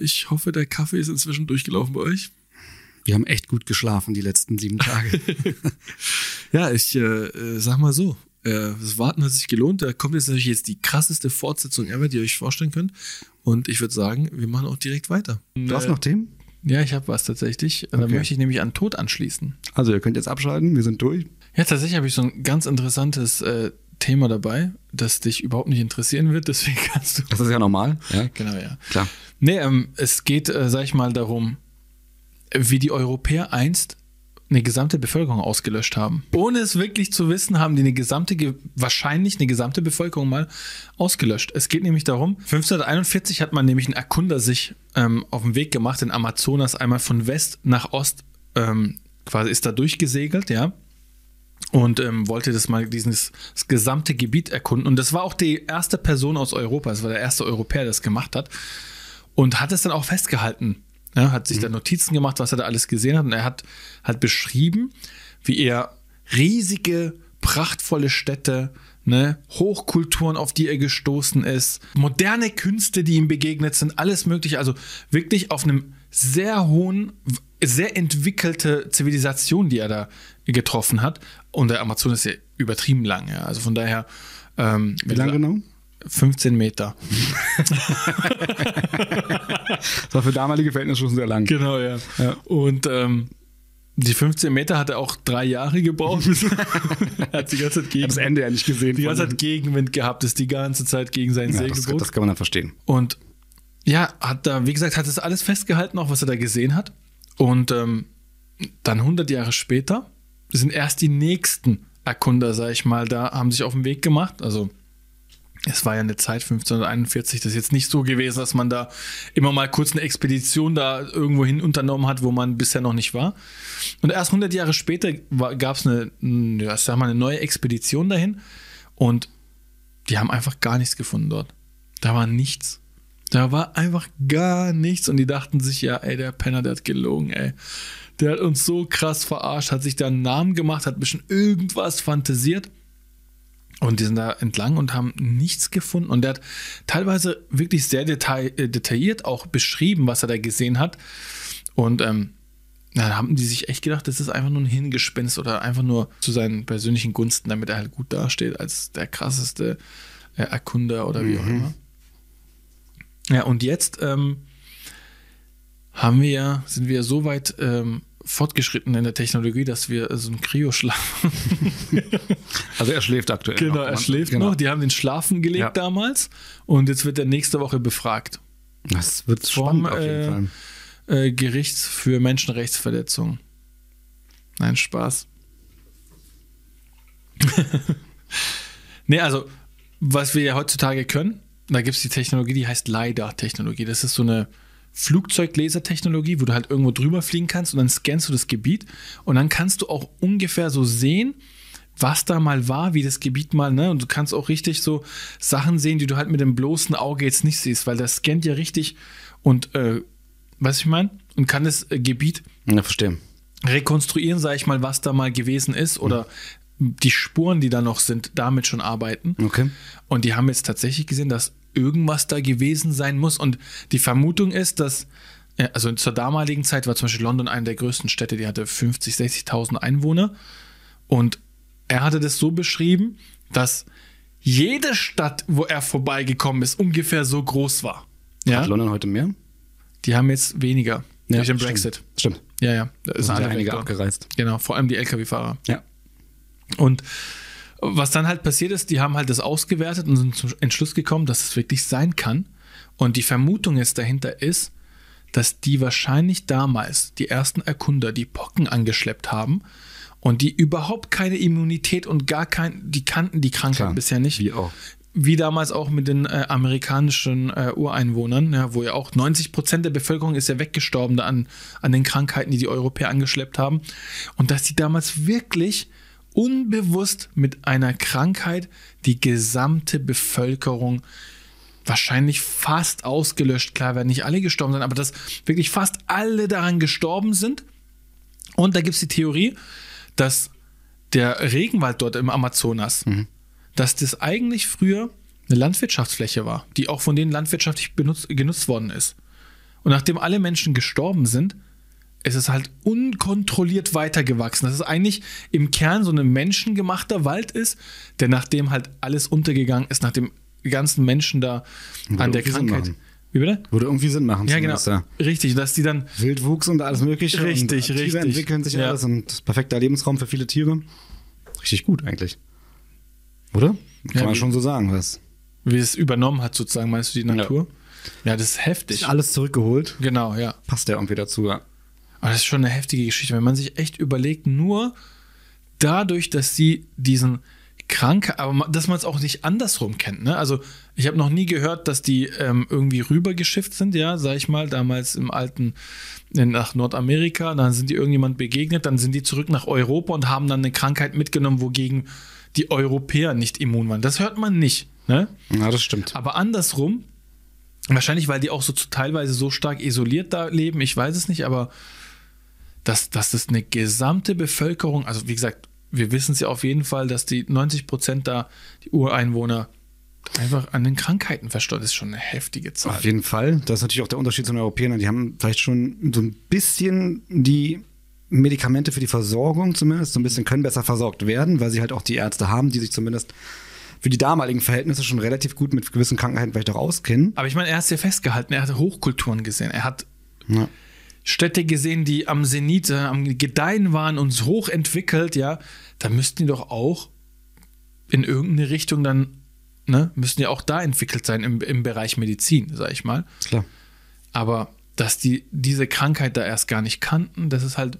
ich hoffe, der Kaffee ist inzwischen durchgelaufen bei euch. Wir haben echt gut geschlafen die letzten sieben Tage. ja, ich äh, äh, sag mal so, äh, das Warten hat sich gelohnt. Da kommt jetzt natürlich jetzt die krasseste Fortsetzung ever, die ihr euch vorstellen könnt. Und ich würde sagen, wir machen auch direkt weiter. Du hast noch Themen? Ja, ich habe was tatsächlich. Da Okay. möchte ich nämlich an Tod anschließen. Also ihr könnt jetzt abschalten, wir sind durch. Ja, tatsächlich habe ich so ein ganz interessantes äh, Thema dabei, das dich überhaupt nicht interessieren wird. Deswegen kannst du. Das ist ja normal. Ja, Genau, ja. klar. Nee, ähm, es geht, äh, sag ich mal, darum, wie die Europäer einst eine gesamte Bevölkerung ausgelöscht haben. Ohne es wirklich zu wissen, haben die eine gesamte, ge- wahrscheinlich eine gesamte Bevölkerung mal ausgelöscht. Es geht nämlich darum, 1541 hat man nämlich ein Erkunder sich ähm, auf den Weg gemacht, in Amazonas einmal von West nach Ost, ähm, quasi ist da durchgesegelt, ja. Und ähm, wollte das mal dieses das gesamte Gebiet erkunden. Und das war auch die erste Person aus Europa, das war der erste Europäer, der das gemacht hat und hat es dann auch festgehalten. Ja, hat sich dann Notizen gemacht, was er da alles gesehen hat. Und er hat halt beschrieben, wie er riesige, prachtvolle Städte, ne, Hochkulturen, auf die er gestoßen ist, moderne Künste, die ihm begegnet sind, alles mögliche. Also wirklich auf einem sehr hohen, sehr entwickelte Zivilisation, die er da getroffen hat. Und der Amazonas ist ja übertrieben lang. Ja. Also von daher. Ähm, Wie lange genau? 15 Meter. Das war für damalige Verhältnisse schon sehr lang. Genau, ja. Ja. Und ähm, die 15 Meter hat er auch drei Jahre gebraucht. er hat die ganze Zeit habe das Gegenwind, Ende ja nicht gesehen. die ganze Zeit Gegenwind gehabt, ist die ganze Zeit gegen sein ja, das, Segelboot. das kann man dann verstehen. Und ja, hat da, wie gesagt, hat das alles festgehalten, auch was er da gesehen hat. Und ähm, dann 100 Jahre später sind erst die nächsten Erkunder, sag ich mal, da haben sich auf den Weg gemacht. Also es war ja eine Zeit 1541, das ist jetzt nicht so gewesen, dass man da immer mal kurz eine Expedition da irgendwo hin unternommen hat, wo man bisher noch nicht war. Und erst 100 Jahre später gab es eine, ja, sag mal, eine neue Expedition dahin und die haben einfach gar nichts gefunden dort. Da war nichts. Da war einfach gar nichts und die dachten sich, ja, ey, der Penner, der hat gelogen, ey. Der hat uns so krass verarscht, hat sich da einen Namen gemacht, hat ein bisschen irgendwas fantasiert. Und die sind da entlang und haben nichts gefunden. Und der hat teilweise wirklich sehr detail, äh, detailliert auch beschrieben, was er da gesehen hat. Und ähm, na, da haben die sich echt gedacht, das ist einfach nur ein Hingespinst oder einfach nur zu seinen persönlichen Gunsten, damit er halt gut dasteht als der krasseste äh, Erkunder oder wie auch immer. Ja, und jetzt ähm, haben wir ja, sind wir so weit ähm, fortgeschritten in der Technologie, dass wir so einen Kryoschlaf Also er schläft aktuell. Genau, noch. er schläft Genau. noch. Die haben den schlafen gelegt Ja. damals und jetzt wird er nächste Woche befragt. Das wird spannend auf jeden äh, Fall. Äh, Gerichts für Menschenrechtsverletzungen. Nein, Spaß. nee, also, was wir ja heutzutage können, da gibt es die Technologie, die heißt LiDAR-Technologie. Das ist so eine Flugzeuglasertechnologie, wo du halt irgendwo drüber fliegen kannst und dann scannst du das Gebiet und dann kannst du auch ungefähr so sehen, was da mal war, wie das Gebiet mal, ne? Und du kannst auch richtig so Sachen sehen, die du halt mit dem bloßen Auge jetzt nicht siehst, weil das scannt ja richtig und, äh, weißt du, ich meine? Und kann das äh, Gebiet Ja, verstehe. rekonstruieren, sage ich mal, was da mal gewesen ist oder die Spuren, die da noch sind, damit schon arbeiten. Okay. Und die haben jetzt tatsächlich gesehen, dass irgendwas da gewesen sein muss. Und die Vermutung ist, dass, äh, also zur damaligen Zeit war zum Beispiel London eine der größten Städte, die hatte 50, 60.000 Einwohner. Und er hatte das so beschrieben, dass jede Stadt, wo er vorbeigekommen ist, ungefähr so groß war. Ja, Hat London heute mehr? die haben jetzt weniger durch den Brexit. Stimmt. Stimmt. Ja, ja, da ist ja einige abgereist. Genau, vor allem die Lkw-Fahrer. Ja. Und was dann halt passiert ist, die haben halt das ausgewertet und sind zum Entschluss gekommen, dass es wirklich sein kann. Und die Vermutung jetzt dahinter ist, dass die wahrscheinlich damals die ersten Erkunder die Pocken angeschleppt haben und die überhaupt keine Immunität und gar kein, die kannten die Krankheit Klar, bisher nicht. wie auch. Wie damals auch mit den äh, amerikanischen äh, Ureinwohnern, ja, wo ja auch 90 Prozent der Bevölkerung ist ja weggestorben da an, an den Krankheiten, die die Europäer angeschleppt haben. Und dass die damals wirklich unbewusst mit einer Krankheit die gesamte Bevölkerung wahrscheinlich fast ausgelöscht. Klar werden nicht alle gestorben sein, aber dass wirklich fast alle daran gestorben sind. Und da gibt es die Theorie, dass der Regenwald dort im Amazonas, dass das eigentlich früher eine Landwirtschaftsfläche war, die auch von denen landwirtschaftlich benutzt, genutzt worden ist. Und nachdem alle Menschen gestorben sind, ist es halt unkontrolliert weitergewachsen. Dass es eigentlich im Kern so ein menschengemachter Wald ist, der nachdem halt alles untergegangen ist, nachdem die ganzen Menschen da Würde an der Krankheit. Wie bitte? Würde irgendwie Sinn machen. Ja, genau. ja. Richtig, dass die dann Wildwuchs und alles Mögliche. Richtig, Tiere richtig. entwickeln sich Ja. alles und perfekter Lebensraum für viele Tiere. Richtig gut eigentlich. Oder? Kann Ja, man schon so sagen, was. wie es übernommen hat, sozusagen, meinst du die Natur? Ja, das ist heftig. Ist alles zurückgeholt. Genau, ja. Passt ja irgendwie dazu, ja. Aber das ist schon eine heftige Geschichte, wenn man sich echt überlegt, nur dadurch, dass sie diesen Kranke, aber dass man es auch nicht andersrum kennt. Ne? Also ich habe noch nie gehört, dass die ähm, irgendwie rübergeschifft sind, ja, sag ich mal, damals im alten, äh, nach Nordamerika, dann sind die irgendjemand begegnet, dann sind die zurück nach Europa und haben dann eine Krankheit mitgenommen, wogegen die Europäer nicht immun waren. Das hört man nicht. Ne? Ja, das stimmt. Aber andersrum, wahrscheinlich, weil die auch so teilweise so stark isoliert da leben, ich weiß es nicht, aber dass, dass das eine gesamte Bevölkerung, also wie gesagt, wir wissen es ja auf jeden Fall, dass die 90 Prozent da, die Ureinwohner, einfach an den Krankheiten verstorben. Das ist schon eine heftige Zahl. Auf jeden Fall. Das ist natürlich auch der Unterschied zu den Europäern. Die haben vielleicht schon so ein bisschen die Medikamente für die Versorgung zumindest, so ein bisschen können besser versorgt werden, weil sie halt auch die Ärzte haben, die sich zumindest für die damaligen Verhältnisse schon relativ gut mit gewissen Krankheiten vielleicht auch auskennen. Aber ich meine, er hat es ja festgehalten, er hat Hochkulturen gesehen, er hat Ja. Städte gesehen, die am Zenit, äh, am Gedeihen waren und hochentwickelt, ja, da müssten die doch auch in irgendeine Richtung dann, ne, müssten ja auch da entwickelt sein im, im Bereich Medizin, sag ich mal. Klar. Aber dass die diese Krankheit da erst gar nicht kannten, das ist halt,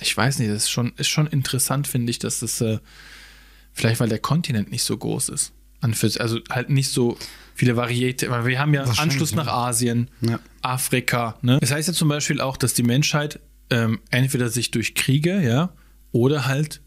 ich weiß nicht, das ist schon, ist schon interessant, finde ich, dass das, äh, vielleicht weil der Kontinent nicht so groß ist. An also halt nicht so viele Variete, weil wir haben ja Anschluss ja. nach Asien, Ja. Afrika. Ne? Das heißt ja zum Beispiel auch, dass die Menschheit ähm, entweder sich durch Kriege, ja, oder halt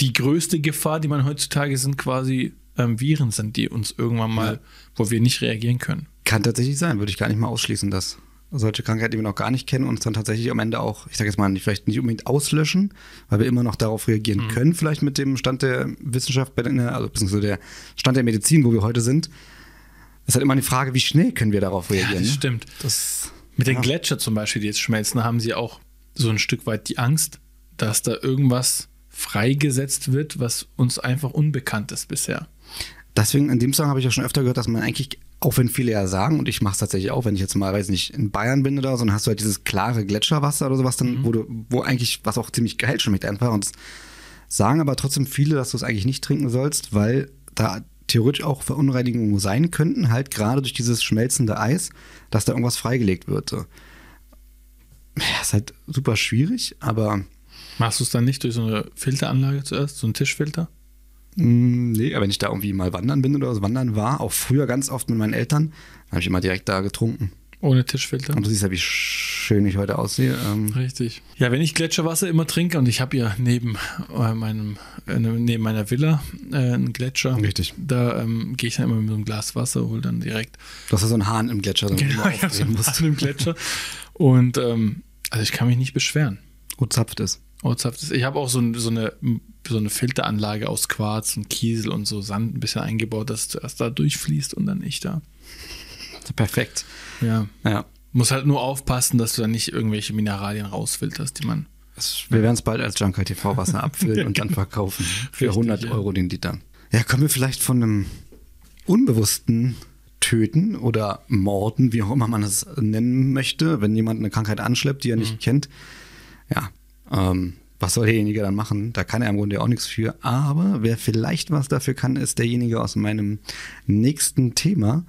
die größte Gefahr, die man heutzutage sind, quasi ähm, Viren sind, die uns irgendwann mal, wo wir nicht reagieren können. Kann tatsächlich sein, würde ich gar nicht mal ausschließen, dass solche Krankheiten, die wir noch gar nicht kennen, uns dann tatsächlich am Ende auch, ich sage jetzt mal, nicht, vielleicht nicht unbedingt auslöschen, weil wir immer noch darauf reagieren können, vielleicht mit dem Stand der Wissenschaft, der- also beziehungsweise der Stand der Medizin, wo wir heute sind. Es ist halt immer die Frage, wie schnell können wir darauf reagieren. das ne? stimmt. Das, Mit den ja. Gletscher zum Beispiel, die jetzt schmelzen, haben sie auch so ein Stück weit die Angst, dass da irgendwas freigesetzt wird, was uns einfach unbekannt ist bisher. Deswegen in dem Song habe ich ja schon öfter gehört, dass man eigentlich, auch wenn viele ja sagen, und ich mache es tatsächlich auch, wenn ich jetzt mal, weiß nicht, in Bayern bin oder so, dann hast du halt dieses klare Gletscherwasser oder sowas, dann, wo du, wo eigentlich, was auch ziemlich geil schmeckt einfach. Und es sagen aber trotzdem viele, dass du es eigentlich nicht trinken sollst, weil da theoretisch auch Verunreinigungen sein könnten, halt gerade durch dieses schmelzende Eis, dass da irgendwas freigelegt wird. So. Ja, ist halt super schwierig, aber Machst du es dann nicht durch so eine Filteranlage zuerst, so einen Tischfilter? Mm, Nee, aber wenn ich da irgendwie mal wandern bin oder so wandern war, auch früher ganz oft mit meinen Eltern, habe ich immer direkt da getrunken. Ohne Tischfilter? Und du siehst ja, wie schön ich heute aussehe. Ähm, Richtig. Ja, wenn ich Gletscherwasser immer trinke und ich habe ja neben äh, meinem äh, neben meiner Villa äh, einen Gletscher, Richtig. da ähm, gehe ich dann immer mit so einem Glas Wasser, hole dann direkt du hast ja so einen Hahn im Gletscher, du genau, ich habe so einen musst, Wasser im Gletscher und ähm, also ich kann mich nicht beschweren. wo zapft ist. Ich habe auch so, so, eine, so eine Filteranlage aus Quarz und Kiesel und so Sand ein bisschen eingebaut, dass es zuerst da durchfließt und dann ich da. Perfekt. Ja. Ja. Muss halt nur aufpassen, dass du da nicht irgendwelche Mineralien rausfilterst, die man. Wir werden es bald als Junker TV Wasser abfüllen und dann verkaufen. Für Richtig, 100 ja. Euro den Liter. Ja, kommen wir vielleicht von einem unbewussten Töten oder Morden, wie auch immer man es nennen möchte, wenn jemand eine Krankheit anschleppt, die er nicht kennt. Ja, ähm, was soll derjenige dann machen? Da kann er im Grunde auch nichts für. Aber wer vielleicht was dafür kann, ist derjenige aus meinem nächsten Thema.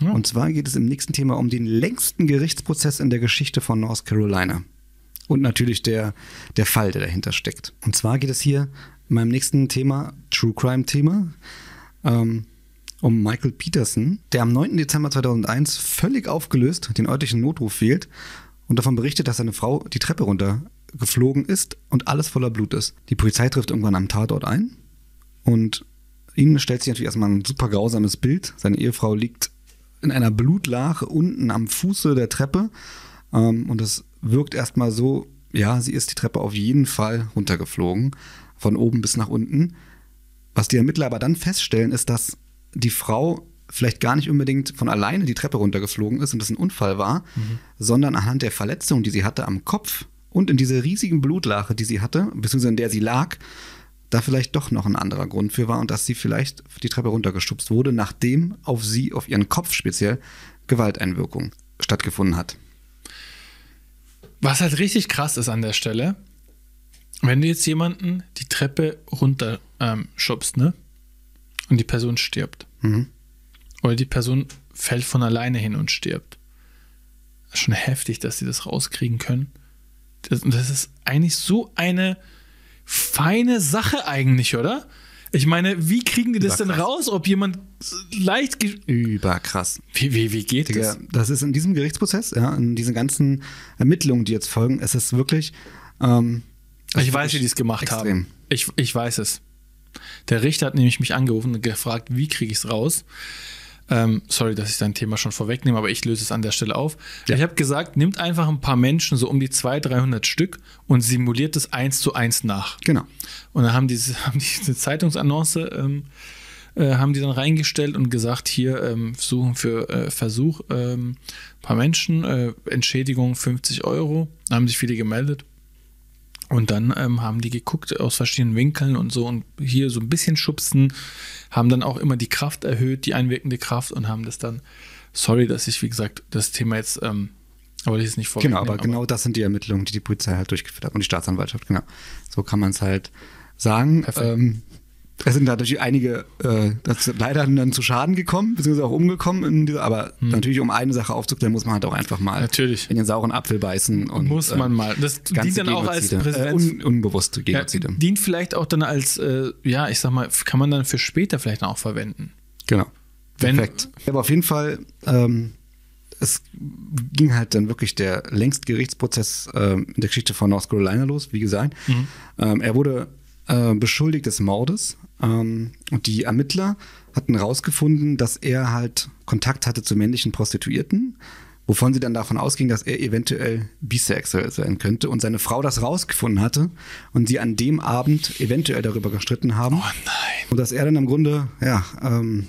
Ja. Und zwar geht es im nächsten Thema um den längsten Gerichtsprozess in der Geschichte von North Carolina. Und natürlich der, der Fall, der dahinter steckt. Und zwar geht es hier in meinem nächsten Thema, True Crime Thema, ähm, um Michael Peterson, der am 9. Dezember 2001 völlig aufgelöst den örtlichen Notruf wählt und davon berichtet, dass seine Frau die Treppe runtergeflogen ist und alles voller Blut ist. Die Polizei trifft irgendwann am Tatort ein und ihnen stellt sich natürlich erstmal ein super grausames Bild. Seine Ehefrau liegt in einer Blutlache unten am Fuße der Treppe ähm, und es wirkt erstmal so, ja, sie ist die Treppe auf jeden Fall runtergeflogen, von oben bis nach unten. Was die Ermittler aber dann feststellen, ist, dass die Frau vielleicht gar nicht unbedingt von alleine die Treppe runtergeflogen ist und das ein Unfall war, sondern anhand der Verletzung, die sie hatte am Kopf und in dieser riesigen Blutlache, die sie hatte, beziehungsweise in der sie lag, da vielleicht doch noch ein anderer Grund für war und dass sie vielleicht die Treppe runtergestupst wurde, nachdem auf sie, auf ihren Kopf speziell, Gewalteinwirkung stattgefunden hat. Was halt richtig krass ist an der Stelle, wenn du jetzt jemanden die Treppe runter ähm, schubst, ne? Und die Person stirbt. Mhm. Oder die Person fällt von alleine hin und stirbt. Das ist schon heftig, dass sie das rauskriegen können. Das, und das ist eigentlich so eine feine Sache eigentlich, oder? Ich meine, wie kriegen die das denn raus, ob jemand leicht... Überkrass. Wie, wie, wie geht Digga, das? das ist in diesem Gerichtsprozess, ja, in diesen ganzen Ermittlungen, die jetzt folgen, es ist wirklich. Ähm, Ich weiß, wie die es gemacht extrem. haben. Ich, ich weiß es. Der Richter hat nämlich mich angerufen und gefragt, wie kriege ich es raus? Ähm, sorry, dass ich dein Thema schon vorwegnehme, aber ich löse es an der Stelle auf. Ja. Ich habe gesagt, nimmt einfach ein paar Menschen, so um die 200, 300 Stück und simuliert es eins zu eins nach. Genau. Und dann haben diese, haben diese Zeitungsannonce ähm, äh, haben die dann reingestellt und gesagt, hier ähm, suchen für äh, Versuch ähm, ein paar Menschen, äh, Entschädigung 50 Euro. Da haben sich viele gemeldet. Und dann ähm, haben die geguckt aus verschiedenen Winkeln und so und hier so ein bisschen schubsen, haben dann auch immer die Kraft erhöht, die einwirkende Kraft und haben das dann, sorry, dass ich, wie gesagt, das Thema jetzt, ähm, aber das ist nicht Genau, vorwegnehmen, aber genau das sind die Ermittlungen, die die Polizei halt durchgeführt hat und die Staatsanwaltschaft, genau. So kann man es halt sagen. Ähm, es sind natürlich einige äh, das ist leider dann zu Schaden gekommen, beziehungsweise auch umgekommen. Dieser, aber natürlich, um eine Sache aufzuklären, muss man halt auch einfach mal Hm. Natürlich. in den sauren Apfel beißen. Und, Muss man mal. Das dient dann auch als Genozide, äh, un, unbewusste Ja, Genozide. dient vielleicht auch dann als, äh, ja, ich sag mal, kann man dann für später vielleicht auch verwenden. Genau. Wenn- Perfekt. Aber auf jeden Fall, ähm, es ging halt dann wirklich der längst Gerichtsprozess ähm, in der Geschichte von North Carolina los, wie gesagt. Ähm, er wurde äh, beschuldigt des Mordes ähm, und die Ermittler hatten herausgefunden, dass er halt Kontakt hatte zu männlichen Prostituierten, wovon sie dann davon ausging, dass er eventuell bisexuell sein könnte und seine Frau das rausgefunden hatte und sie an dem Abend eventuell darüber gestritten haben. Oh nein. Und dass er dann im Grunde, ja, ähm,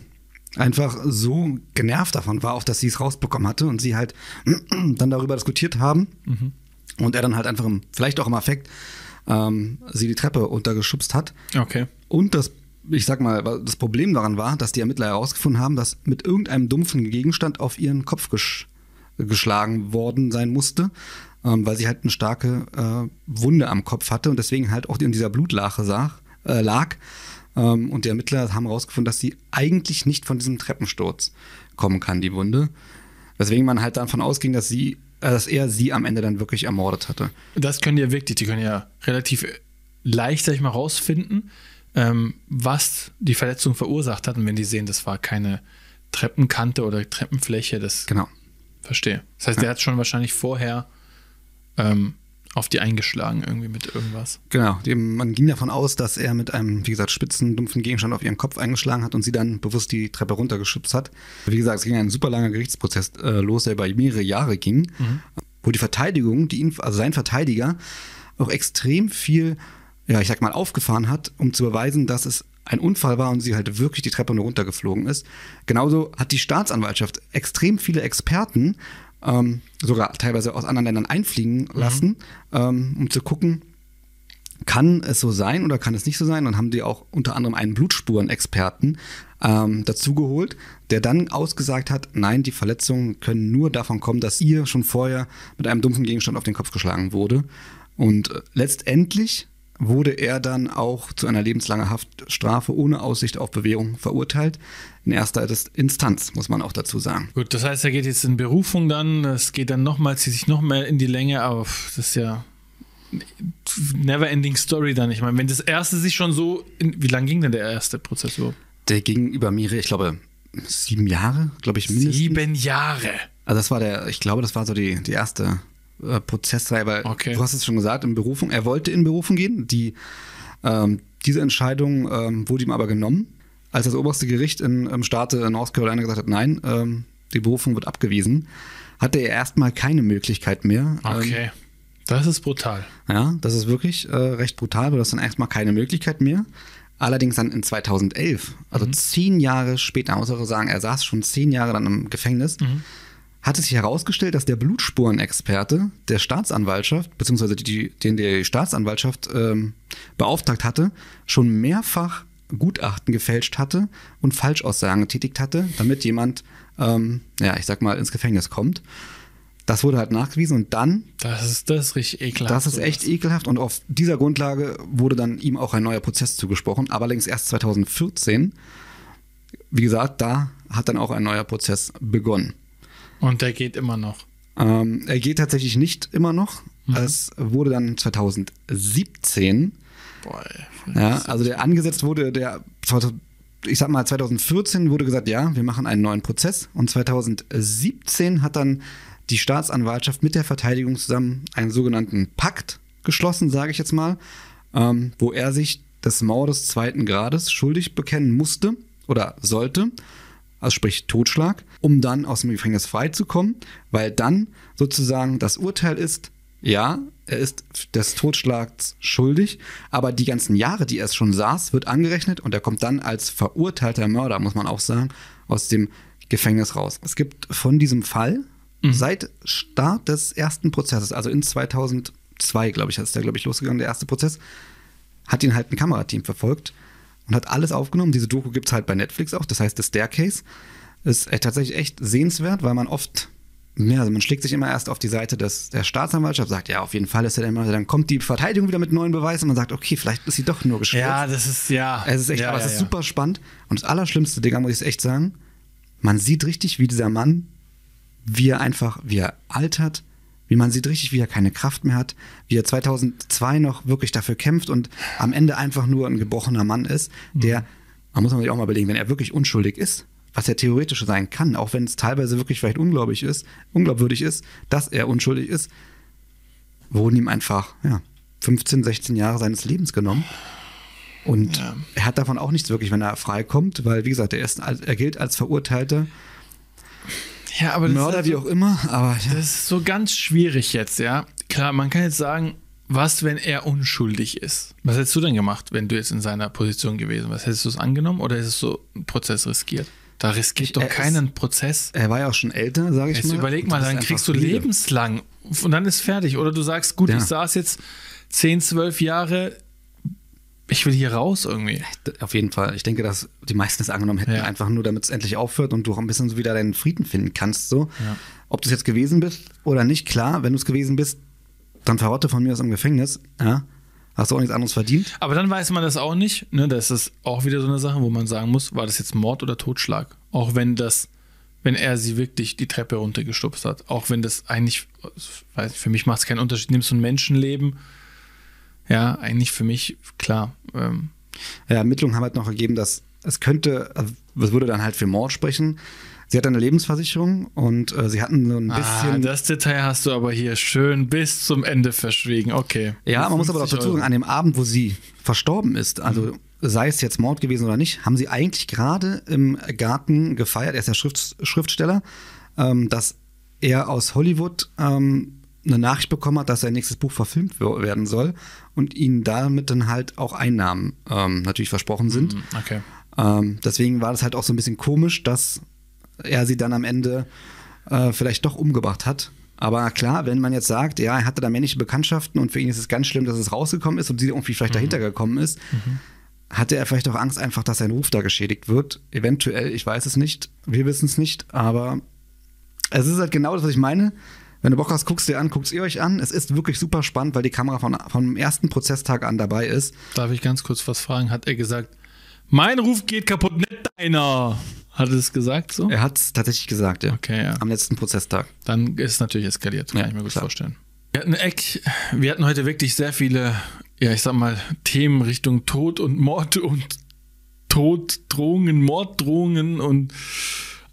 einfach so genervt davon war, auch dass sie es rausbekommen hatte und sie halt dann darüber diskutiert haben. Und er dann halt einfach, im, vielleicht auch im Affekt, ähm, sie die Treppe untergeschubst hat. Okay. Und das, ich sag mal, das Problem daran war, dass die Ermittler herausgefunden haben, dass mit irgendeinem dumpfen Gegenstand auf ihren Kopf gesch geschlagen worden sein musste, ähm, weil sie halt eine starke äh, Wunde am Kopf hatte und deswegen halt auch in dieser Blutlache sah, äh, lag. Ähm, und die Ermittler haben herausgefunden, dass sie eigentlich nicht von diesem Treppensturz kommen kann, die Wunde. Weswegen man halt davon ausging, dass sie, dass er sie am Ende dann wirklich ermordet hatte. Das können die ja wirklich, die können ja relativ leicht, sag ich mal, rausfinden, ähm, was die Verletzung verursacht hat. Und wenn die sehen, das war keine Treppenkante oder Treppenfläche, das Genau. verstehe. Das heißt, der hat schon wahrscheinlich vorher ähm, auf die eingeschlagen, irgendwie mit irgendwas. Genau, man ging davon aus, dass er mit einem, wie gesagt, spitzen, dumpfen Gegenstand auf ihren Kopf eingeschlagen hat und sie dann bewusst die Treppe runtergeschubst hat. Wie gesagt, es ging ein super langer Gerichtsprozess äh, los, der über mehrere Jahre ging, wo die Verteidigung, die ihn, also sein Verteidiger, auch extrem viel, ja, ich sag mal, aufgefahren hat, um zu beweisen, dass es ein Unfall war und sie halt wirklich die Treppe nur runtergeflogen ist. Genauso hat die Staatsanwaltschaft extrem viele Experten, ähm, sogar teilweise aus anderen Ländern einfliegen lassen, ähm, um zu gucken, kann es so sein oder kann es nicht so sein? Dann haben die auch unter anderem einen Blutspurenexperten ähm, dazugeholt, der dann ausgesagt hat, nein, die Verletzungen können nur davon kommen, dass ihr schon vorher mit einem dumpfen Gegenstand auf den Kopf geschlagen wurde. Und äh, letztendlich wurde er dann auch zu einer lebenslangen Haftstrafe ohne Aussicht auf Bewährung verurteilt. In erster Instanz, muss man auch dazu sagen. Gut, das heißt, er geht jetzt in Berufung dann, es geht dann nochmal, zieht sich noch mehr in die Länge, pff, das ist ja never ending story dann. Ich meine, wenn das erste sich schon so, in, wie lang ging denn der erste Prozess überhaupt? Der ging über mehrere, ich glaube, sieben Jahre, glaube ich, mindestens. Sieben Jahre. Also das war der, ich glaube, das war so die, die erste äh, Prozessreihe, weil Okay. du hast es schon gesagt, in Berufung, er wollte in Berufung gehen. Die, ähm, diese Entscheidung ähm, wurde ihm aber genommen, als das oberste Gericht in, im Staate North Carolina gesagt hat, nein, ähm, die Berufung wird abgewiesen, hatte er erstmal keine Möglichkeit mehr. Ähm, Okay. Das ist brutal. ja, das ist wirklich äh, recht brutal, weil das dann erstmal keine Möglichkeit mehr. Allerdings dann in 2011, also Mhm. zehn Jahre später, muss ich auch sagen, er saß schon zehn Jahre dann im Gefängnis, Mhm. Hat es sich herausgestellt, dass der Blutspurenexperte der Staatsanwaltschaft, beziehungsweise die, den die Staatsanwaltschaft ähm, beauftragt hatte, schon mehrfach Gutachten gefälscht hatte und Falschaussagen getätigt hatte, damit jemand, ähm, ja, ich sag mal, ins Gefängnis kommt. Das wurde halt nachgewiesen und dann Das ist, das ist richtig ekelhaft. das ist echt ekelhaft und auf dieser Grundlage wurde dann ihm auch ein neuer Prozess zugesprochen, aber allerdings erst 2014. Wie gesagt, da hat dann auch ein neuer Prozess begonnen. Und der geht immer noch. Ähm, er geht tatsächlich nicht immer noch. Mhm. Es wurde dann 2017, Boah, ja, also der angesetzt wurde, der, ich sag mal 2014 wurde gesagt, ja, wir machen einen neuen Prozess und 2017 hat dann die Staatsanwaltschaft mit der Verteidigung zusammen einen sogenannten Pakt geschlossen, sage ich jetzt mal, ähm, wo er sich des Mordes zweiten Grades schuldig bekennen musste oder sollte, also sprich Totschlag, um dann aus dem Gefängnis freizukommen, weil dann sozusagen das Urteil ist, ja, er ist des Totschlags schuldig, aber die ganzen Jahre, die er schon saß, wird angerechnet und er kommt dann als verurteilter Mörder, muss man auch sagen, aus dem Gefängnis raus. Es gibt von diesem Fall seit Start des ersten Prozesses, also in 2002, glaube ich, ist der, glaube ich, losgegangen, der erste Prozess, hat ihn halt ein Kamerateam verfolgt und hat alles aufgenommen. Diese Doku gibt es halt bei Netflix auch, das heißt, The Staircase ist äh, tatsächlich echt sehenswert, weil man oft, ja, also man schlägt sich immer erst auf die Seite des, der Staatsanwaltschaft, sagt, ja, auf jeden Fall ist er der Mörder. Dann kommt die Verteidigung wieder mit neuen Beweisen und man sagt, okay, vielleicht ist sie doch nur geschwört. Ja, das ist ja. Es ist echt, ja, aber ja, es ist ja. super spannend. Und das Allerschlimmste, Digga, muss ich echt sagen, man sieht richtig, wie dieser Mann, wie er einfach, wie er altert, wie man sieht richtig, wie er keine Kraft mehr hat, wie er 2002 noch wirklich dafür kämpft und am Ende einfach nur ein gebrochener Mann ist, der, man muss man sich auch mal überlegen, wenn er wirklich unschuldig ist, was er theoretisch sein kann, auch wenn es teilweise wirklich vielleicht unglaublich ist, unglaubwürdig ist, dass er unschuldig ist, wurden ihm einfach, ja, 15, 16 Jahre seines Lebens genommen. Und Ja. er hat davon auch nichts wirklich, wenn er freikommt, weil, wie gesagt, er, ist, er gilt als Verurteilter, Ja, aber das Mörder, ist wie also- auch immer, aber ja. Das ist so ganz schwierig jetzt, ja. Klar, man kann jetzt sagen, was, wenn er unschuldig ist? Was hättest du denn gemacht, wenn du jetzt in seiner Position gewesen wärst? Hättest du es angenommen oder ist es so ein Prozess riskiert? Da riskiert doch er ist- keinen Prozess. Er war ja auch schon älter, sage ich Jetzt mal. überleg mal, dann kriegst du Friede. lebenslang und dann ist fertig. Oder du sagst, gut, Ja. ich saß jetzt 10, 12 Jahre, ich will hier raus irgendwie. Auf jeden Fall. Ich denke, dass die meisten es angenommen hätten, Ja. einfach nur, damit es endlich aufhört und du auch ein bisschen so wieder deinen Frieden finden kannst. So. Ja. Ob du es jetzt gewesen bist oder nicht, klar, wenn du es gewesen bist, dann verrotte von mir aus im Gefängnis. Ja. Hast du auch nichts anderes verdient. Aber dann weiß man das auch nicht. Ne? Das ist auch wieder so eine Sache, wo man sagen muss, war das jetzt Mord oder Totschlag? Auch wenn das, wenn er sie wirklich die Treppe runtergestupst hat. Auch wenn das eigentlich, weiß ich, für mich macht es keinen Unterschied. Nimmst du ein Menschenleben? Ja, eigentlich für mich, klar. Ähm, Ja, Ermittlungen haben halt noch ergeben, dass es könnte, also es würde dann halt für Mord sprechen. Sie hat eine Lebensversicherung und äh, sie hatten so ein ah, bisschen. das Detail hast du aber hier schön bis zum Ende verschwiegen. Okay. Ja, man muss aber auch 50 dazu sagen, an dem Abend, wo sie verstorben ist, also sei es jetzt Mord gewesen oder nicht, haben sie eigentlich gerade im Garten gefeiert, er ist ja Schrift, Schriftsteller, ähm, dass er aus Hollywood ähm, eine Nachricht bekommen hat, dass sein nächstes Buch verfilmt werden soll und ihnen damit dann halt auch Einnahmen ähm, natürlich versprochen sind. Hm, Okay. Ähm, deswegen war das halt auch so ein bisschen komisch, dass er sie dann am Ende äh, vielleicht doch umgebracht hat. Aber klar, wenn man jetzt sagt, ja, er hatte da männliche Bekanntschaften und für ihn ist es ganz schlimm, dass es rausgekommen ist und sie irgendwie vielleicht dahinter gekommen ist, hatte er vielleicht auch Angst einfach, dass sein Ruf da geschädigt wird. Eventuell, ich weiß es nicht, wir wissen es nicht, aber es ist halt genau das, was ich meine. Wenn du Bock hast, guckst dir an, guckt ihr euch an. Es ist wirklich super spannend, weil die Kamera von, vom ersten Prozesstag an dabei ist. Darf ich ganz kurz was fragen? Hat er gesagt, mein Ruf geht kaputt, nicht deiner? Hat er es gesagt so? Er hat es tatsächlich gesagt, ja. Okay, ja. Am letzten Prozesstag. Dann ist es natürlich eskaliert, kann Ja, ich mir gut klar. vorstellen. Wir hatten, Eck, wir hatten heute wirklich sehr viele, ja, ich sag mal, Themen Richtung Tod und Mord und Toddrohungen, Morddrohungen und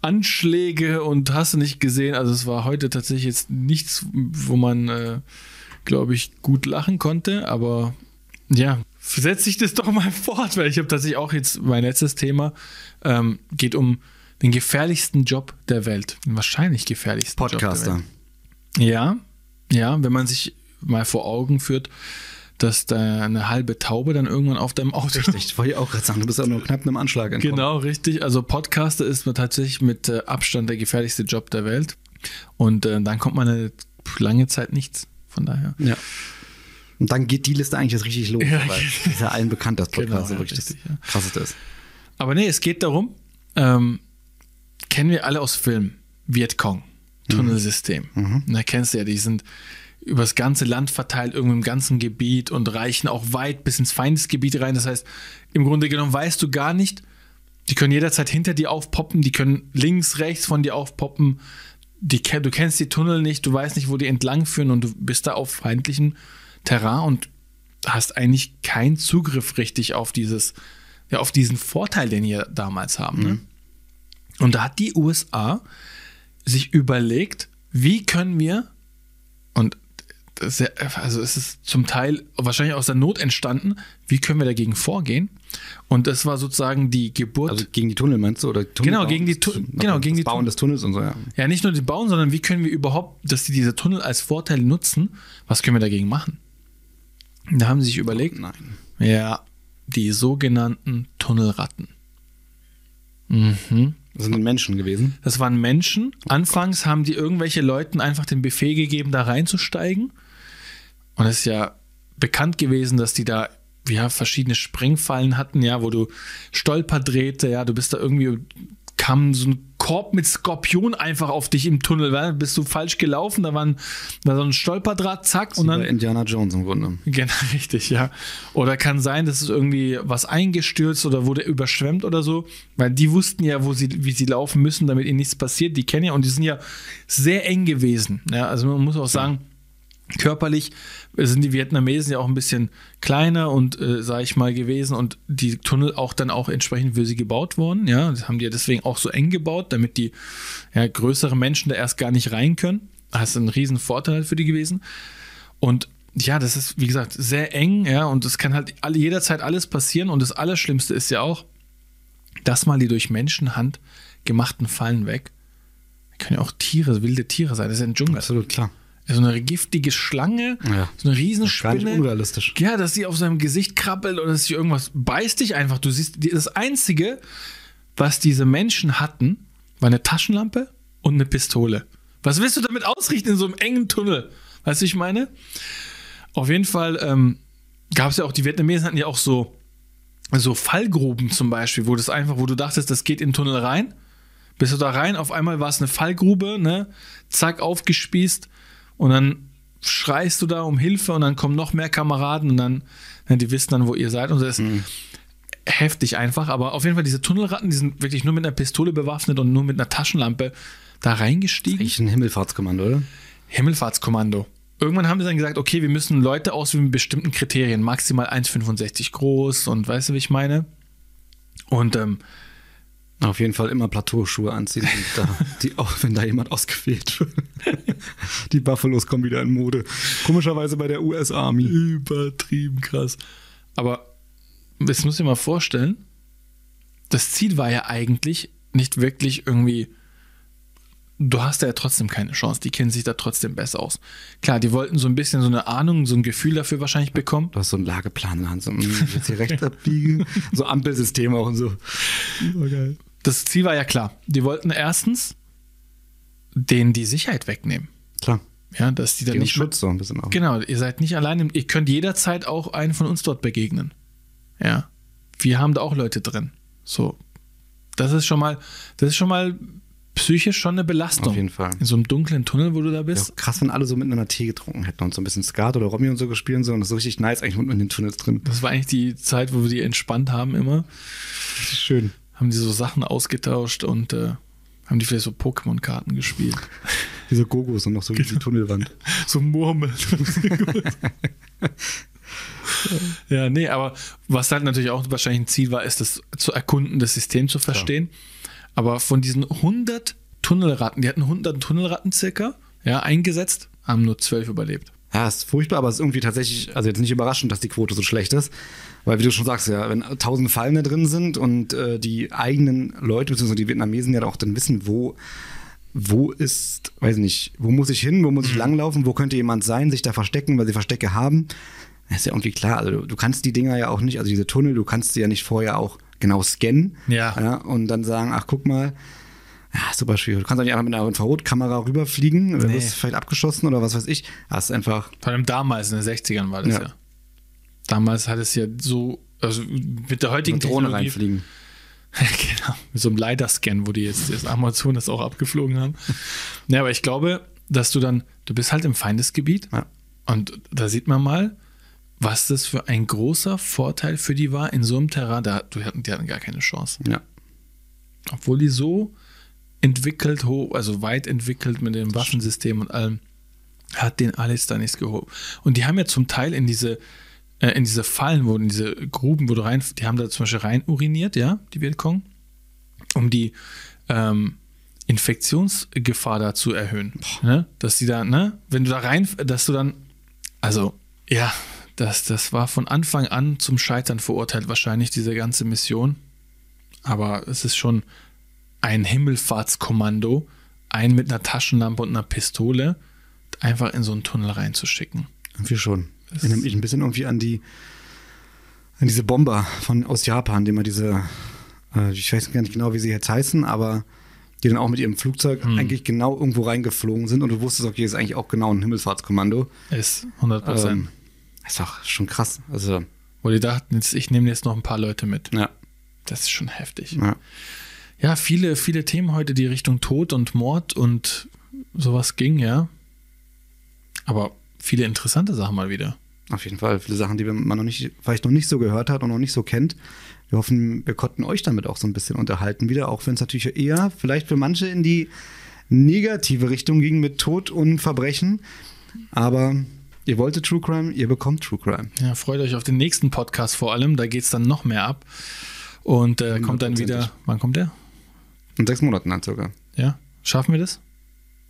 Anschläge und hast du nicht gesehen. Also es war heute tatsächlich jetzt nichts, wo man, äh, glaube ich, gut lachen konnte, aber ja, setz dich das doch mal fort, weil ich habe tatsächlich auch jetzt mein letztes Thema ähm, geht um den gefährlichsten Job der Welt, den wahrscheinlich gefährlichsten Job der Podcaster. Welt. Ja, ja, wenn man sich mal vor Augen führt, dass da eine halbe Taube dann irgendwann auf deinem Auto. Richtig, wollte ich auch gerade sagen. Du bist auch nur knapp einem Anschlag entkommen. Genau, richtig. Also Podcaster ist tatsächlich mit äh, Abstand der gefährlichste Job der Welt. Und äh, dann kommt man eine lange Zeit nichts. Von daher. Ja. Und dann geht die Liste eigentlich jetzt richtig los, Ja, weil ist ja allen bekannt, dass Podcast Genau, so ja, wirklich das richtig, ja. Krasseste ist. Aber nee, es geht darum, ähm, kennen wir alle aus Filmen, Vietcong, Tunnelsystem. Und da kennst du ja, die sind übers ganze Land verteilt, irgendwo im ganzen Gebiet und reichen auch weit bis ins Feindesgebiet rein. Das heißt, im Grunde genommen weißt du gar nicht, die können jederzeit hinter dir aufpoppen, die können links, rechts von dir aufpoppen. Die, du kennst die Tunnel nicht, du weißt nicht, wo die entlang führen und du bist da auf feindlichem Terrain und hast eigentlich keinen Zugriff richtig auf dieses, ja, auf diesen Vorteil, den wir damals haben. Ne? Und da hat die USA sich überlegt, wie können wir, und das also es ist zum Teil wahrscheinlich aus der Not entstanden, wie können wir dagegen vorgehen? Und das war sozusagen die Geburt. Also gegen die Tunnel meinst du? Oder Tunnel Genau, bauen? gegen die Tu- Das- genau, gegen das die Bauen Tun- des Tunnels und so, ja. ja, nicht nur die bauen, sondern wie können wir überhaupt, dass die diese Tunnel als Vorteil nutzen? Was können wir dagegen machen? Da haben sie sich überlegt, Nein. ja, die sogenannten Tunnelratten. Mhm. Das sind Menschen gewesen. Das waren Menschen. Anfangs haben die irgendwelche Leuten einfach den Befehl gegeben, da reinzusteigen. Und es ist ja bekannt gewesen, dass die da ja, verschiedene Sprengfallen hatten, ja, wo du Stolperdrähte, ja, du bist da irgendwie, kam so ein Korb mit Skorpion einfach auf dich im Tunnel, weil bist du falsch gelaufen, da war, ein, war so ein Stolperdraht, zack, und dann Indiana Jones im Grunde. Genau, richtig, ja. Oder kann sein, dass es irgendwie was eingestürzt oder wurde überschwemmt oder so, weil die wussten ja, wo sie, wie sie laufen müssen, damit ihnen nichts passiert. Die kennen ja und die sind ja sehr eng gewesen. Ja, also man muss auch sagen, körperlich sind die Vietnamesen ja auch ein bisschen kleiner und, äh, sag ich mal, gewesen und die Tunnel auch dann auch entsprechend für sie gebaut worden. Ja, das haben die ja deswegen auch so eng gebaut, damit die ja, größere Menschen da erst gar nicht rein können. Das ist ein riesen Vorteil für die gewesen. Und ja, das ist, wie gesagt, sehr eng, ja, und es kann halt alle, jederzeit alles passieren. Und das Allerschlimmste ist ja auch, dass mal die durch Menschenhand gemachten Fallen weg. Können ja auch Tiere, wilde Tiere sein. Das ist ja ein Dschungel. Absolut klar. So eine giftige Schlange, Ja. so eine Gar nicht Riesenspinne. unrealistisch. Ja, dass sie auf seinem Gesicht krabbelt oder dass sie irgendwas beißt dich einfach. Du siehst, das Einzige, was diese Menschen hatten, war eine Taschenlampe und eine Pistole. Was willst du damit ausrichten in so einem engen Tunnel? Weißt du, ich meine? Auf jeden Fall ähm, gab es ja auch, die Vietnamesen hatten ja auch so, so Fallgruben zum Beispiel, wo das einfach, wo du dachtest, das geht in den Tunnel rein. Bist du da rein, auf einmal war es eine Fallgrube, ne? Zack, aufgespießt und dann schreist du da um Hilfe und dann kommen noch mehr Kameraden und dann, ne, die wissen dann, wo ihr seid und das ist heftig einfach, aber auf jeden Fall diese Tunnelratten, die sind wirklich nur mit einer Pistole bewaffnet und nur mit einer Taschenlampe da reingestiegen. Eigentlich ein Himmelfahrtskommando, oder? Himmelfahrtskommando. Irgendwann haben sie dann gesagt, okay, wir müssen Leute auswählen mit bestimmten Kriterien, maximal 1,65 groß und weißt du, wie ich meine? Und ähm, Auf jeden Fall immer Plateauschuhe anziehen, da, die, auch wenn da jemand ausgewählt wird. Die Buffalos kommen wieder in Mode. Komischerweise bei der US Army. Übertrieben krass. Aber das muss ich mal vorstellen, das Ziel war ja eigentlich nicht wirklich irgendwie, du hast da ja trotzdem keine Chance, die kennen sich da trotzdem besser aus. Klar, die wollten so ein bisschen so eine Ahnung, so ein Gefühl dafür wahrscheinlich bekommen. Du hast so einen Lageplan Hand, so, mm, jetzt hier rechts abbiegen. So Ampelsystem auch und so. Das Ziel war ja klar. Die wollten erstens denen die Sicherheit wegnehmen. Klar. Ja, dass die dann Gegen nicht Schutz so ein bisschen auch. Genau, ihr seid nicht alleine. Ihr könnt jederzeit auch einen von uns dort begegnen. Ja. Wir haben da auch Leute drin. So. Das ist schon mal, das ist schon mal psychisch schon eine Belastung. Auf jeden Fall. In so einem dunklen Tunnel, wo du da Ja, bist. krass, wenn alle so miteinander Tee getrunken hätten und so ein bisschen Skat oder Romy und so gespielt und so. Und das ist so richtig nice eigentlich unten in den Tunnels drin. Das war eigentlich die Zeit, wo wir die entspannt haben immer. Schön. Haben die so Sachen ausgetauscht und äh, haben die vielleicht so Pokémon-Karten gespielt. Diese Gogos und noch so wie die Tunnelwand. so Murmeln. ja, nee, aber was halt natürlich auch wahrscheinlich ein Ziel war, ist das zu erkunden, das System zu verstehen. Aber von diesen 100 Tunnelratten, die hatten 100 Tunnelratten circa, ja, eingesetzt, haben nur 12 überlebt. Ja, ist furchtbar, aber es ist irgendwie tatsächlich, also jetzt nicht überraschend, dass die Quote so schlecht ist. Weil, wie du schon sagst, ja, wenn tausend Fallen da drin sind und äh, die eigenen Leute, beziehungsweise die Vietnamesen ja auch dann wissen, wo, wo ist, weiß nicht, wo muss ich hin, wo muss ich langlaufen, wo könnte jemand sein, sich da verstecken, weil sie Verstecke haben. Das ist ja irgendwie klar. Also du, du kannst die Dinger ja auch nicht, also diese Tunnel, du kannst sie ja nicht vorher auch genau scannen. Ja. und dann sagen, ach guck mal, ja, super schwierig. Du kannst auch nicht einfach mit einer Infrarotkamera rüberfliegen, dann Nee. wirst du vielleicht abgeschossen oder was weiß ich. Das ist einfach, Vor allem damals, in den 60ern war das ja. Ja. Damals hat es ja so, also mit der heutigen mit Drohne reinfliegen. genau, mit so einem LiDAR-Scan, wo die jetzt das Amazon das auch abgeflogen haben. ja, aber ich glaube, dass du dann, du bist halt im Feindesgebiet Ja. und da sieht man mal, was das für ein großer Vorteil für die war in so einem Terrain. Da, die, hatten, die hatten gar keine Chance. Ja. Obwohl die so entwickelt, hoch, also weit entwickelt mit dem Waffensystem und allem, hat den alles da nichts gehoben. Und die haben ja zum Teil in diese, äh, in diese Fallen, wo in diese Gruben, wo du rein, die haben da zum Beispiel rein uriniert, ja, die Vietcong, um die ähm, Infektionsgefahr da zu erhöhen. Ne? Dass die da, ne, wenn du da rein, dass du dann, also, ja, das, das war von Anfang an zum Scheitern verurteilt, wahrscheinlich diese ganze Mission. Aber es ist schon ein Himmelfahrtskommando, einen mit einer Taschenlampe und einer Pistole, einfach in so einen Tunnel reinzuschicken. Irgendwie schon. Das- Erinnert mich ein bisschen irgendwie an die an diese Bomber von aus Japan, die immer diese, äh, ich weiß gar nicht genau, wie sie jetzt heißen, aber die dann auch mit ihrem Flugzeug Hm. eigentlich genau irgendwo reingeflogen sind und du wusstest, okay, ist eigentlich auch genau ein Himmelfahrtskommando. Ist 100 Prozent. Ähm, ist doch schon krass. Also, Wo die dachten, jetzt, ich nehme jetzt noch ein paar Leute mit. ja. Das ist schon heftig. ja. Ja, viele, viele Themen heute, die Richtung Tod und Mord und sowas ging, ja. Aber viele interessante Sachen mal wieder. Auf jeden Fall. Viele Sachen, die man noch nicht, vielleicht noch nicht so gehört hat und noch nicht so kennt. Wir hoffen, wir konnten euch damit auch so ein bisschen unterhalten wieder, auch wenn es natürlich eher vielleicht für manche in die negative Richtung ging mit Tod und Verbrechen. Aber ihr wolltet True Crime, ihr bekommt True Crime. Ja, freut euch auf den nächsten Podcast vor allem. Da geht es dann noch mehr ab. Und äh, kommt dann wieder. Wann kommt der? In sechs Monaten dann sogar. Ja? Schaffen wir das?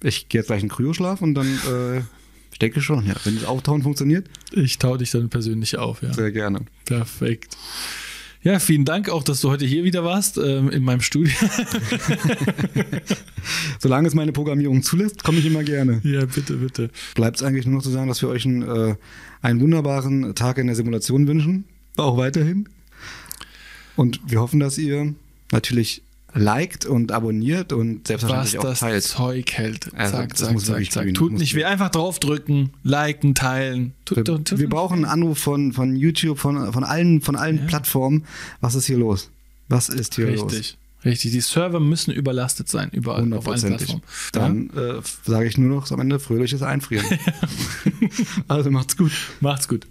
Ich gehe jetzt gleich in Kryoschlaf und dann, äh, ich denke schon, ja. Wenn das Auftauchen funktioniert, Ich tau dich dann persönlich auf, ja. sehr gerne. Perfekt. Ja, vielen Dank auch, dass du heute hier wieder warst, ähm, in meinem Studio. Solange es meine Programmierung zulässt, komme ich immer gerne. ja, bitte, bitte. Bleibt es eigentlich nur noch zu sagen, dass wir euch einen, äh, einen wunderbaren Tag in der Simulation wünschen. Auch weiterhin. Und wir hoffen, dass ihr natürlich liked und abonniert und Was selbstverständlich auch das teilt. Zeug hält. Also, zack, das zack, muss zack, zack. Tut muss nicht weh, einfach draufdrücken, liken, teilen. Tut, Wir, tut, tut wir brauchen einen Anruf von, von YouTube, von, von allen, von allen Ja. Plattformen. Was ist hier los? Was ist hier los? Richtig, richtig. Die Server müssen überlastet sein, überall auf allen. Plattformen. Dann äh, sage ich nur noch am Ende fröhliches Einfrieren. also macht's gut. Macht's gut.